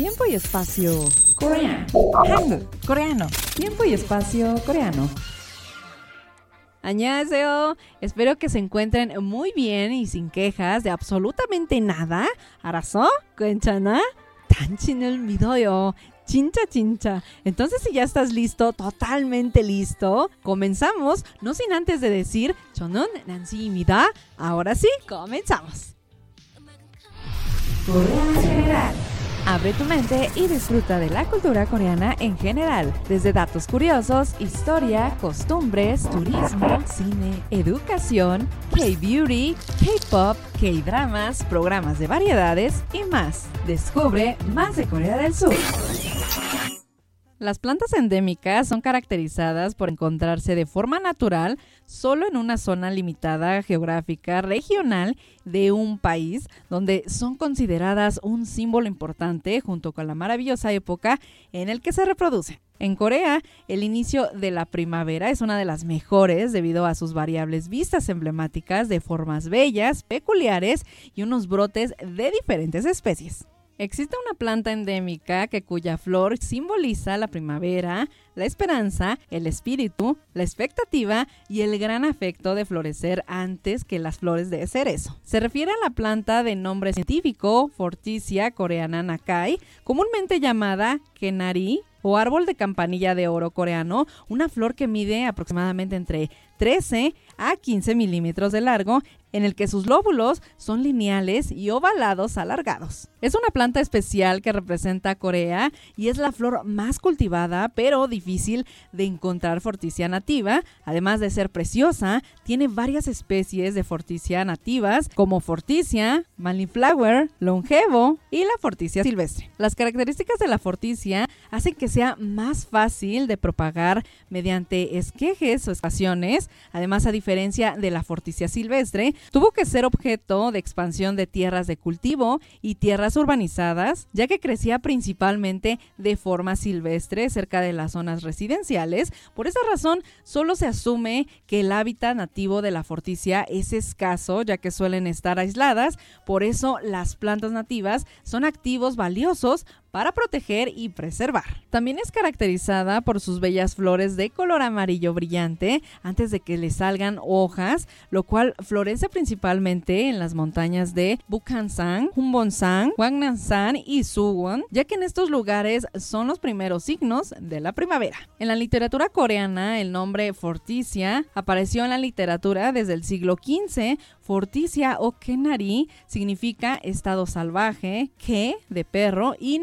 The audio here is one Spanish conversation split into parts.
Tiempo y espacio coreano. Coreano. Tiempo y espacio coreano. Añaseo, espero que se encuentren muy bien y sin quejas de absolutamente nada. ¿Arazo? ¿Cuenchana? Tanchin el video. Chincha, chincha. Entonces, si ya estás listo, totalmente listo, comenzamos, no sin antes de decir, Chonon, Nancy y Mida. Ahora sí, comenzamos. Corea General. Abre tu mente y disfruta de la cultura coreana en general, desde datos curiosos, historia, costumbres, turismo, cine, educación, K-beauty, K-pop, K-dramas, programas de variedades y más. Descubre más de Corea del Sur. Las plantas endémicas son caracterizadas por encontrarse de forma natural solo en una zona limitada geográfica regional de un país, donde son consideradas un símbolo importante junto con la maravillosa época en el que se reproducen. En Corea, el inicio de la primavera es una de las mejores debido a sus variables vistas emblemáticas de formas bellas, peculiares y unos brotes de diferentes especies. Existe una planta endémica que cuya flor simboliza la primavera, la esperanza, el espíritu, la expectativa y el gran afecto de florecer antes que las flores de cerezo. Se refiere a la planta de nombre científico Forticia coreana Nakai, comúnmente llamada Kenari o árbol de campanilla de oro coreano, una flor que mide aproximadamente entre 13 a 15 milímetros de largo, en el que sus lóbulos son lineales y ovalados alargados. Es una planta especial que representa Corea y es la flor más cultivada, pero difícil de encontrar forticia nativa. Además de ser preciosa, tiene varias especies de forticia nativas, como forticia, flower, longevo y la forticia silvestre. Las características de la forticia hacen que sea más fácil de propagar mediante esquejes o estaciones, además a diferencia de la forticia silvestre, tuvo que ser objeto de expansión de tierras de cultivo y tierras urbanizadas, ya que crecía principalmente de forma silvestre cerca de las zonas residenciales. Por esa razón, solo se asume que el hábitat nativo de la forticia es escaso, ya que suelen estar aisladas. Por eso, las plantas nativas son activos valiosos para proteger y preservar. También es caracterizada por sus bellas flores de color amarillo brillante antes de que le salgan hojas, lo cual florece principalmente en las montañas de Bukhansan, Humbonsan, Hwangnasan y Suwon, ya que en estos lugares son los primeros signos de la primavera. En la literatura coreana, el nombre Forticia apareció en la literatura desde el siglo XV Forticia o Kenari significa estado salvaje, que de perro y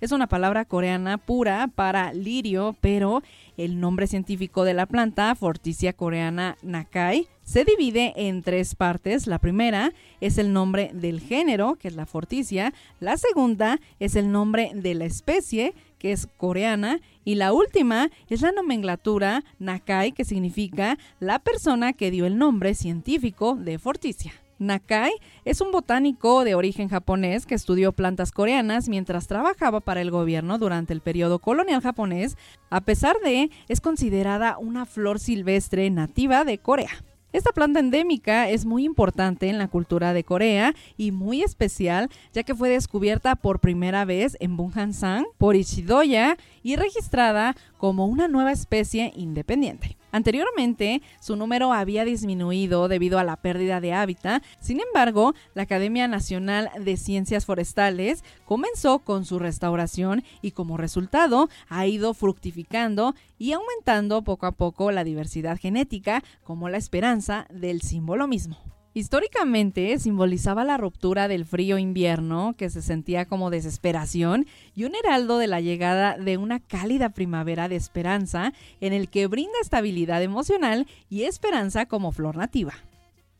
es una palabra coreana pura para lirio, pero el nombre científico de la planta, Forticia coreana Nakai, se divide en tres partes. La primera es el nombre del género, que es la forticia. La segunda es el nombre de la especie, que es coreana, y la última es la nomenclatura Nakai, que significa la persona que dio el nombre científico de Forticia. Nakai es un botánico de origen japonés que estudió plantas coreanas mientras trabajaba para el gobierno durante el periodo colonial japonés. A pesar de, es considerada una flor silvestre nativa de Corea. Esta planta endémica es muy importante en la cultura de Corea y muy especial ya que fue descubierta por primera vez en Bunhansan por Ishidoya y registrada como una nueva especie independiente. Anteriormente, su número había disminuido debido a la pérdida de hábitat. Sin embargo, la Academia Nacional de Ciencias Forestales comenzó con su restauración y como resultado ha ido fructificando y aumentando poco a poco la diversidad genética como la esperanza del símbolo mismo. Históricamente simbolizaba la ruptura del frío invierno que se sentía como desesperación y un heraldo de la llegada de una cálida primavera de esperanza en el que brinda estabilidad emocional y esperanza como flor nativa.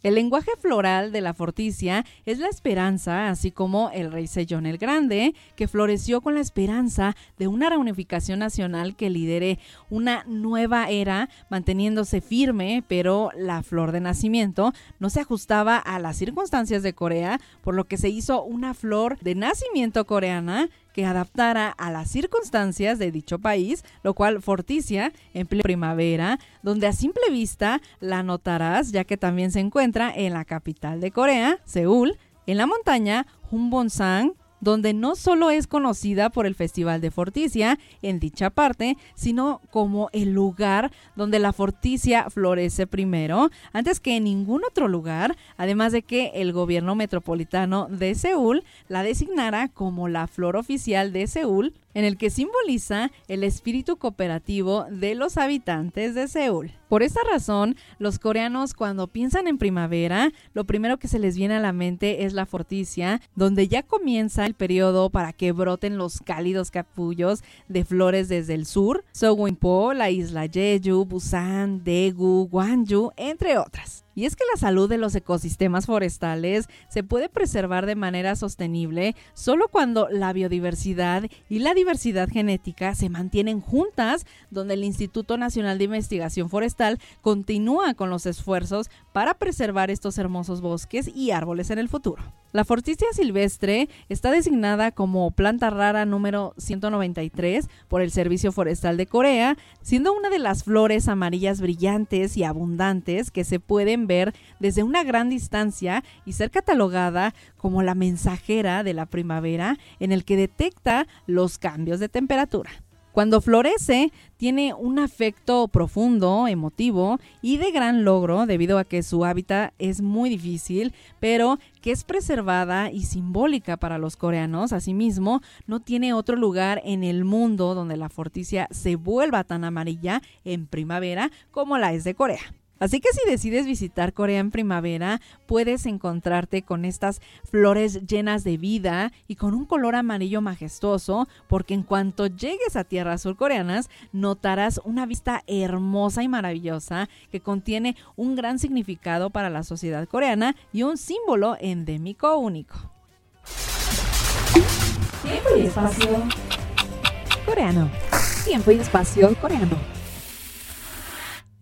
El lenguaje floral de la Forticia es la esperanza, así como el rey Sellón el Grande, que floreció con la esperanza de una reunificación nacional que lidere una nueva era, manteniéndose firme, pero la flor de nacimiento no se ajustaba a las circunstancias de Corea, por lo que se hizo una flor de nacimiento coreana que adaptara a las circunstancias de dicho país, lo cual Forticia en primavera, donde a simple vista la notarás ya que también se encuentra en la capital de Corea, Seúl, en la montaña Humbonsang, donde no solo es conocida por el Festival de Forticia en dicha parte, sino como el lugar donde la Forticia florece primero, antes que en ningún otro lugar, además de que el gobierno metropolitano de Seúl la designara como la flor oficial de Seúl en el que simboliza el espíritu cooperativo de los habitantes de Seúl. Por esta razón, los coreanos cuando piensan en primavera, lo primero que se les viene a la mente es la forticia, donde ya comienza el periodo para que broten los cálidos capullos de flores desde el sur, Sewinpo, la isla Jeju, Busan, Daegu, Gwangju, entre otras. Y es que la salud de los ecosistemas forestales se puede preservar de manera sostenible solo cuando la biodiversidad y la diversidad genética se mantienen juntas, donde el Instituto Nacional de Investigación Forestal continúa con los esfuerzos para preservar estos hermosos bosques y árboles en el futuro. La forticia silvestre está designada como planta rara número 193 por el Servicio Forestal de Corea, siendo una de las flores amarillas brillantes y abundantes que se pueden ver desde una gran distancia y ser catalogada como la mensajera de la primavera en el que detecta los cambios de temperatura. Cuando florece, tiene un afecto profundo, emotivo y de gran logro debido a que su hábitat es muy difícil, pero que es preservada y simbólica para los coreanos. Asimismo, no tiene otro lugar en el mundo donde la forticia se vuelva tan amarilla en primavera como la es de Corea. Así que si decides visitar Corea en primavera, puedes encontrarte con estas flores llenas de vida y con un color amarillo majestuoso, porque en cuanto llegues a tierras surcoreanas, notarás una vista hermosa y maravillosa que contiene un gran significado para la sociedad coreana y un símbolo endémico único. Tiempo y espacio coreano. Tiempo y espacio coreano.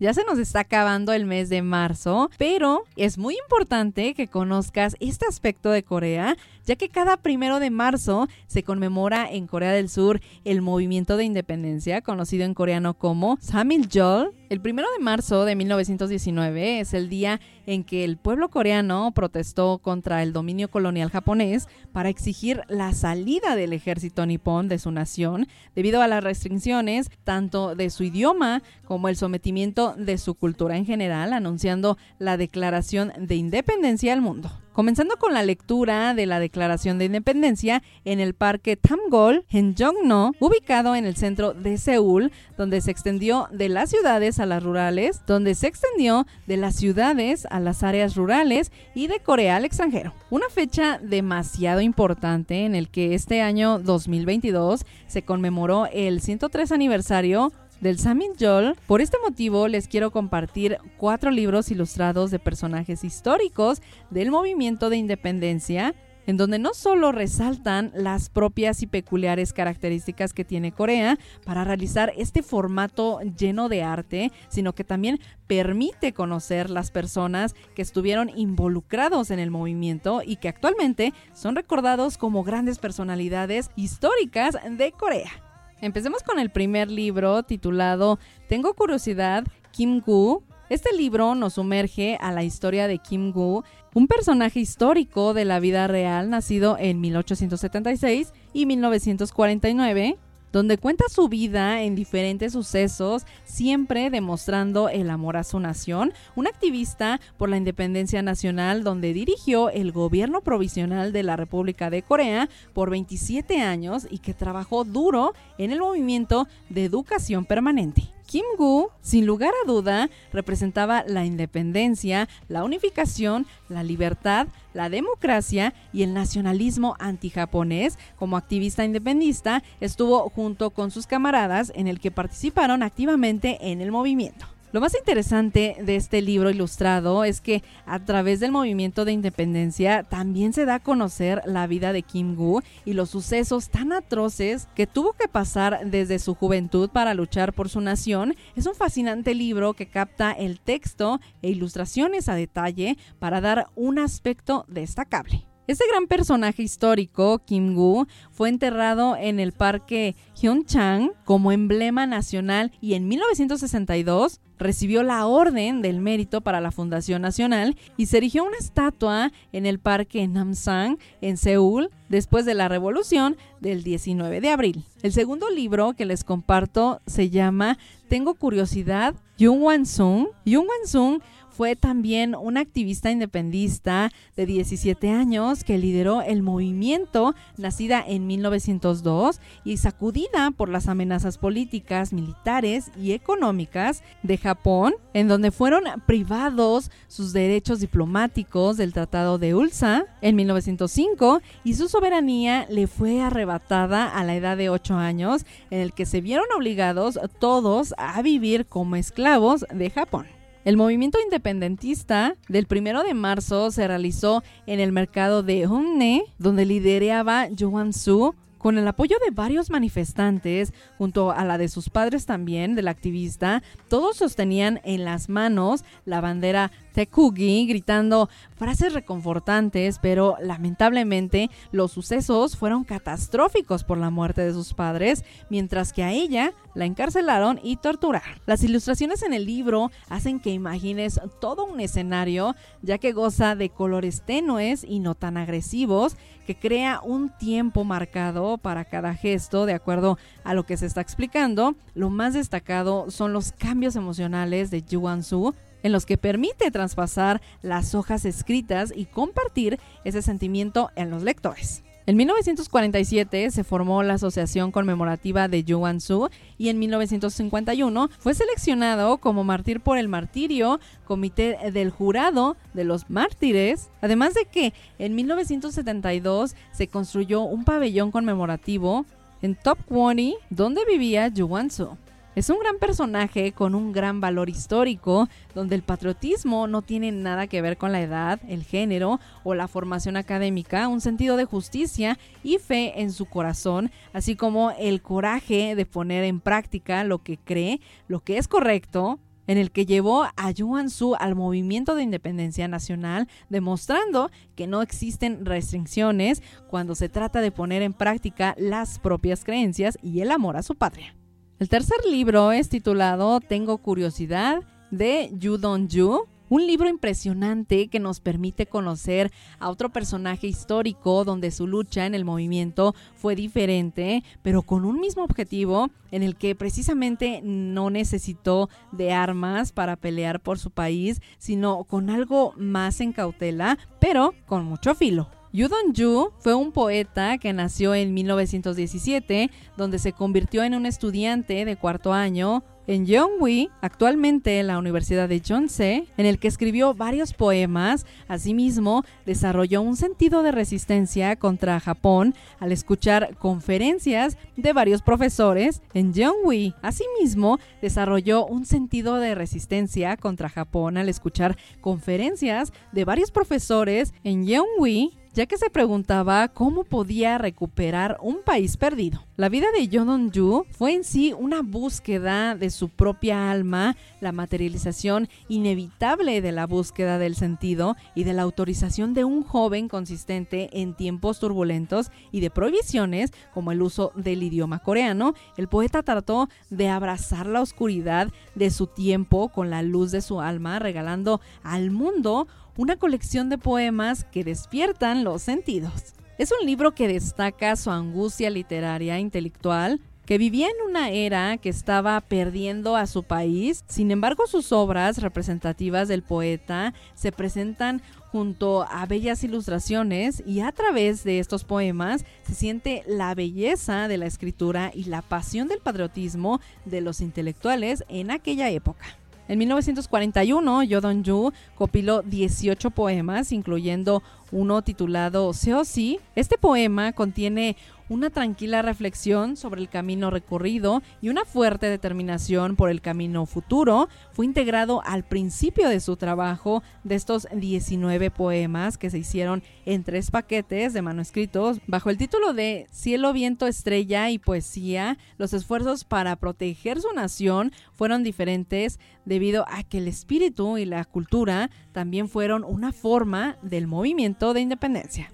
Ya se nos está acabando el mes de marzo, pero es muy importante que conozcas este aspecto de Corea, ya que cada primero de marzo se conmemora en Corea del Sur el movimiento de independencia, conocido en coreano como Samil-jol. El primero de marzo de 1919 es el día en que el pueblo coreano protestó contra el dominio colonial japonés para exigir la salida del ejército nipón de su nación debido a las restricciones tanto de su idioma como el sometimiento de su cultura en general, anunciando la declaración de independencia al mundo. Comenzando con la lectura de la Declaración de Independencia en el Parque Tamgol, en Jongno, ubicado en el centro de Seúl, donde se extendió de las ciudades a las rurales, donde se extendió de las ciudades a las áreas rurales y de Corea al extranjero. Una fecha demasiado importante en el que este año 2022 se conmemoró el 103 aniversario del Samin Jol. Por este motivo les quiero compartir cuatro libros ilustrados de personajes históricos del movimiento de independencia en donde no solo resaltan las propias y peculiares características que tiene Corea para realizar este formato lleno de arte, sino que también permite conocer las personas que estuvieron involucrados en el movimiento y que actualmente son recordados como grandes personalidades históricas de Corea. Empecemos con el primer libro titulado Tengo curiosidad, Kim Gu. Este libro nos sumerge a la historia de Kim Gu, un personaje histórico de la vida real nacido en 1876 y 1949 donde cuenta su vida en diferentes sucesos, siempre demostrando el amor a su nación, un activista por la independencia nacional donde dirigió el gobierno provisional de la República de Corea por 27 años y que trabajó duro en el movimiento de educación permanente. Kim Gu, sin lugar a duda, representaba la independencia, la unificación, la libertad, la democracia y el nacionalismo antijaponés. Como activista independista, estuvo junto con sus camaradas en el que participaron activamente en el movimiento. Lo más interesante de este libro ilustrado es que a través del movimiento de independencia también se da a conocer la vida de Kim Gu y los sucesos tan atroces que tuvo que pasar desde su juventud para luchar por su nación. Es un fascinante libro que capta el texto e ilustraciones a detalle para dar un aspecto destacable. Este gran personaje histórico, Kim Gu, fue enterrado en el parque Hyunchang como emblema nacional y en 1962 recibió la Orden del Mérito para la Fundación Nacional y se erigió una estatua en el parque Namsang en Seúl después de la revolución del 19 de abril. El segundo libro que les comparto se llama Tengo curiosidad, Yung Wan Sung. Yung Wan Sung fue también una activista independista de 17 años que lideró el movimiento nacida en 1902 y sacudida por las amenazas políticas, militares y económicas de Japón, en donde fueron privados sus derechos diplomáticos del Tratado de Ulsa en 1905 y su soberanía le fue arrebatada a la edad de 8 años, en el que se vieron obligados todos a vivir como esclavos de Japón. El movimiento independentista del primero de marzo se realizó en el mercado de Humne, donde lideraba Joan Su, con el apoyo de varios manifestantes, junto a la de sus padres también, del activista, todos sostenían en las manos la bandera Tekugi gritando frases reconfortantes, pero lamentablemente los sucesos fueron catastróficos por la muerte de sus padres, mientras que a ella la encarcelaron y torturaron. Las ilustraciones en el libro hacen que imagines todo un escenario, ya que goza de colores tenues y no tan agresivos, que crea un tiempo marcado para cada gesto de acuerdo a lo que se está explicando. Lo más destacado son los cambios emocionales de Yuan Su en los que permite traspasar las hojas escritas y compartir ese sentimiento en los lectores. En 1947 se formó la Asociación Conmemorativa de Yuan Su y en 1951 fue seleccionado como mártir por el martirio, comité del jurado de los mártires, además de que en 1972 se construyó un pabellón conmemorativo en Top 20 donde vivía Yuan Su. Es un gran personaje con un gran valor histórico, donde el patriotismo no tiene nada que ver con la edad, el género o la formación académica, un sentido de justicia y fe en su corazón, así como el coraje de poner en práctica lo que cree, lo que es correcto, en el que llevó a Yuan Su al movimiento de independencia nacional, demostrando que no existen restricciones cuando se trata de poner en práctica las propias creencias y el amor a su patria. El tercer libro es titulado Tengo curiosidad de Yu Dong-ju, un libro impresionante que nos permite conocer a otro personaje histórico donde su lucha en el movimiento fue diferente, pero con un mismo objetivo en el que precisamente no necesitó de armas para pelear por su país, sino con algo más en cautela, pero con mucho filo. Yu Dong-ju fue un poeta que nació en 1917, donde se convirtió en un estudiante de cuarto año en Yeongwi, actualmente en la Universidad de Yonsei, en el que escribió varios poemas. Asimismo, desarrolló un sentido de resistencia contra Japón al escuchar conferencias de varios profesores en Yeongwi. Asimismo, desarrolló un sentido de resistencia contra Japón al escuchar conferencias de varios profesores en ya que se preguntaba cómo podía recuperar un país perdido. La vida de Dong Yu fue en sí una búsqueda de su propia alma, la materialización inevitable de la búsqueda del sentido y de la autorización de un joven consistente en tiempos turbulentos y de prohibiciones como el uso del idioma coreano. El poeta trató de abrazar la oscuridad de su tiempo con la luz de su alma, regalando al mundo una colección de poemas que despiertan los sentidos. Es un libro que destaca su angustia literaria e intelectual, que vivía en una era que estaba perdiendo a su país. Sin embargo, sus obras representativas del poeta se presentan junto a bellas ilustraciones y a través de estos poemas se siente la belleza de la escritura y la pasión del patriotismo de los intelectuales en aquella época. En 1941, Yo Dong-ju copiló 18 poemas, incluyendo uno titulado Seosi. Este poema contiene una tranquila reflexión sobre el camino recorrido y una fuerte determinación por el camino futuro, fue integrado al principio de su trabajo de estos 19 poemas que se hicieron en tres paquetes de manuscritos bajo el título de Cielo, viento, estrella y poesía. Los esfuerzos para proteger su nación fueron diferentes debido a que el espíritu y la cultura también fueron una forma del movimiento de independencia.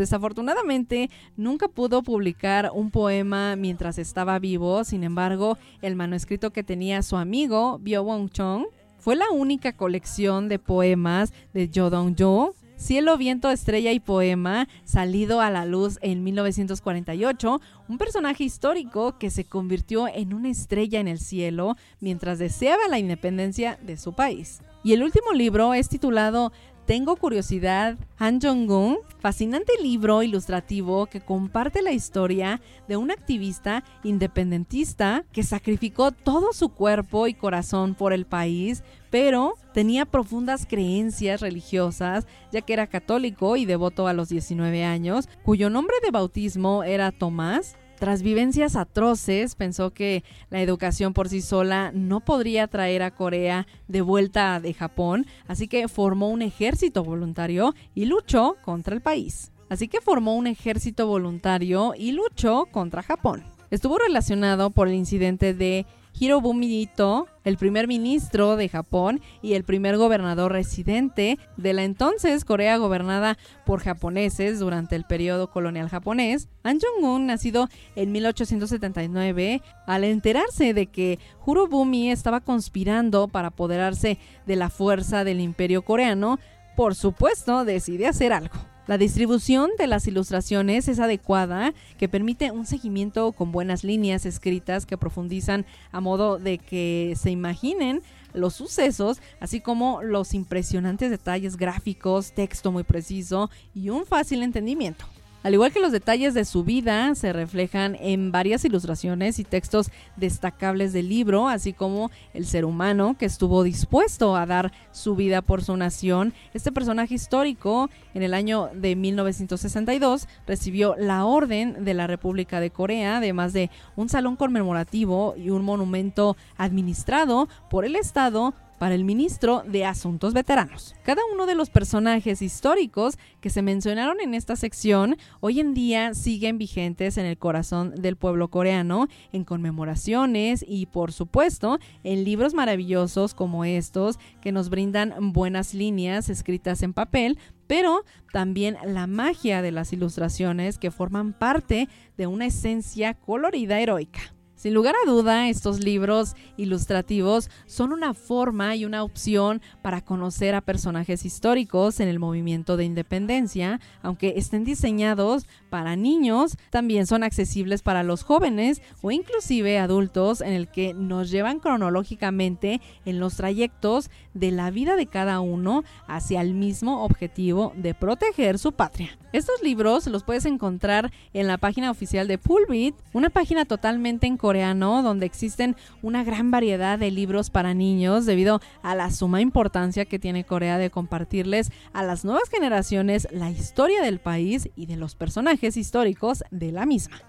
Desafortunadamente, nunca pudo publicar un poema mientras estaba vivo, sin embargo, el manuscrito que tenía su amigo Bio Wong Chong fue la única colección de poemas de Dong Jo Cielo, Viento, Estrella y Poema, salido a la luz en 1948, un personaje histórico que se convirtió en una estrella en el cielo mientras deseaba la independencia de su país. Y el último libro es titulado tengo curiosidad, Han Jong-un, fascinante libro ilustrativo que comparte la historia de un activista independentista que sacrificó todo su cuerpo y corazón por el país, pero tenía profundas creencias religiosas, ya que era católico y devoto a los 19 años, cuyo nombre de bautismo era Tomás, tras vivencias atroces, pensó que la educación por sí sola no podría traer a Corea de vuelta de Japón, así que formó un ejército voluntario y luchó contra el país. Así que formó un ejército voluntario y luchó contra Japón. Estuvo relacionado por el incidente de Hirobumi Ito, el primer ministro de Japón y el primer gobernador residente de la entonces Corea gobernada por japoneses durante el periodo colonial japonés, An Jong-un, nacido en 1879, al enterarse de que Hirobumi estaba conspirando para apoderarse de la fuerza del imperio coreano, por supuesto decide hacer algo. La distribución de las ilustraciones es adecuada, que permite un seguimiento con buenas líneas escritas que profundizan a modo de que se imaginen los sucesos, así como los impresionantes detalles gráficos, texto muy preciso y un fácil entendimiento. Al igual que los detalles de su vida, se reflejan en varias ilustraciones y textos destacables del libro, así como el ser humano que estuvo dispuesto a dar su vida por su nación. Este personaje histórico, en el año de 1962, recibió la Orden de la República de Corea, además de un salón conmemorativo y un monumento administrado por el Estado para el ministro de Asuntos Veteranos. Cada uno de los personajes históricos que se mencionaron en esta sección hoy en día siguen vigentes en el corazón del pueblo coreano, en conmemoraciones y por supuesto en libros maravillosos como estos que nos brindan buenas líneas escritas en papel pero también la magia de las ilustraciones que forman parte de una esencia colorida heroica. Sin lugar a duda, estos libros ilustrativos son una forma y una opción para conocer a personajes históricos en el movimiento de independencia, aunque estén diseñados para niños, también son accesibles para los jóvenes o inclusive adultos en el que nos llevan cronológicamente en los trayectos de la vida de cada uno hacia el mismo objetivo de proteger su patria. Estos libros los puedes encontrar en la página oficial de Pulbit, una página totalmente en coreano, donde existen una gran variedad de libros para niños debido a la suma importancia que tiene Corea de compartirles a las nuevas generaciones la historia del país y de los personajes históricos de la misma.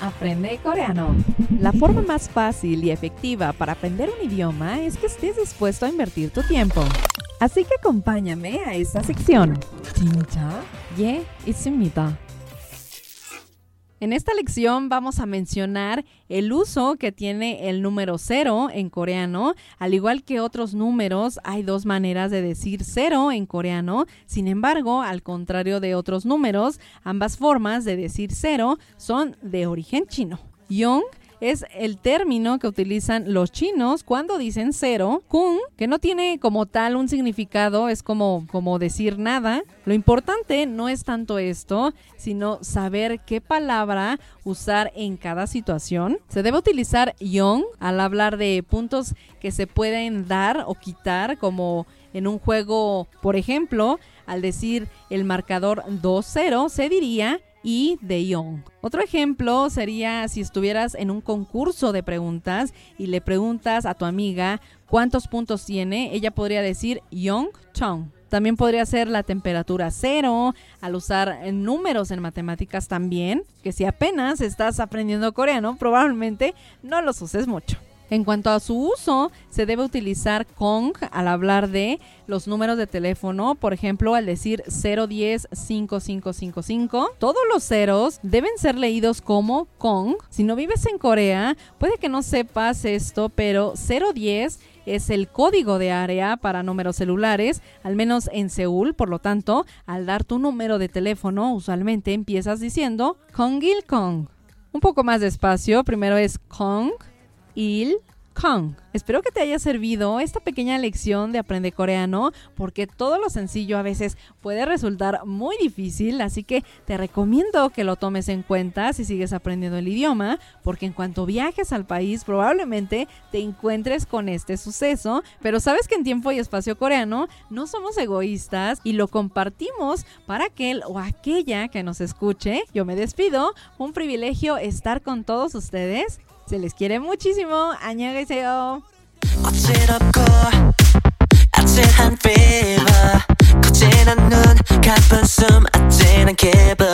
Aprende coreano. La forma más fácil y efectiva para aprender un idioma es que estés dispuesto a invertir tu tiempo. Así que acompáñame a esta sección. Ye en esta lección vamos a mencionar el uso que tiene el número cero en coreano. Al igual que otros números, hay dos maneras de decir cero en coreano. Sin embargo, al contrario de otros números, ambas formas de decir cero son de origen chino. Yong es el término que utilizan los chinos cuando dicen cero. Kung, que no tiene como tal un significado, es como, como decir nada. Lo importante no es tanto esto, sino saber qué palabra usar en cada situación. Se debe utilizar yong al hablar de puntos que se pueden dar o quitar, como en un juego, por ejemplo, al decir el marcador 2-0, se diría y de Young. Otro ejemplo sería si estuvieras en un concurso de preguntas y le preguntas a tu amiga cuántos puntos tiene, ella podría decir Young Chong. También podría ser la temperatura cero, al usar números en matemáticas también, que si apenas estás aprendiendo coreano, probablemente no los uses mucho. En cuanto a su uso, se debe utilizar Kong al hablar de los números de teléfono, por ejemplo, al decir 010 5555. Todos los ceros deben ser leídos como Kong. Si no vives en Corea, puede que no sepas esto, pero 010 es el código de área para números celulares, al menos en Seúl. Por lo tanto, al dar tu número de teléfono, usualmente empiezas diciendo Kongil Kong. Un poco más despacio, primero es Kong, Il, Kong. Espero que te haya servido esta pequeña lección de aprender coreano porque todo lo sencillo a veces puede resultar muy difícil, así que te recomiendo que lo tomes en cuenta si sigues aprendiendo el idioma porque en cuanto viajes al país probablemente te encuentres con este suceso, pero sabes que en tiempo y espacio coreano no somos egoístas y lo compartimos para aquel o aquella que nos escuche. Yo me despido, un privilegio estar con todos ustedes. Se les quiere muchísimo. 안녕하세요. 어지럽고 아찔한 fever 거칠한 눈 가쁜 숨 아찔한 기분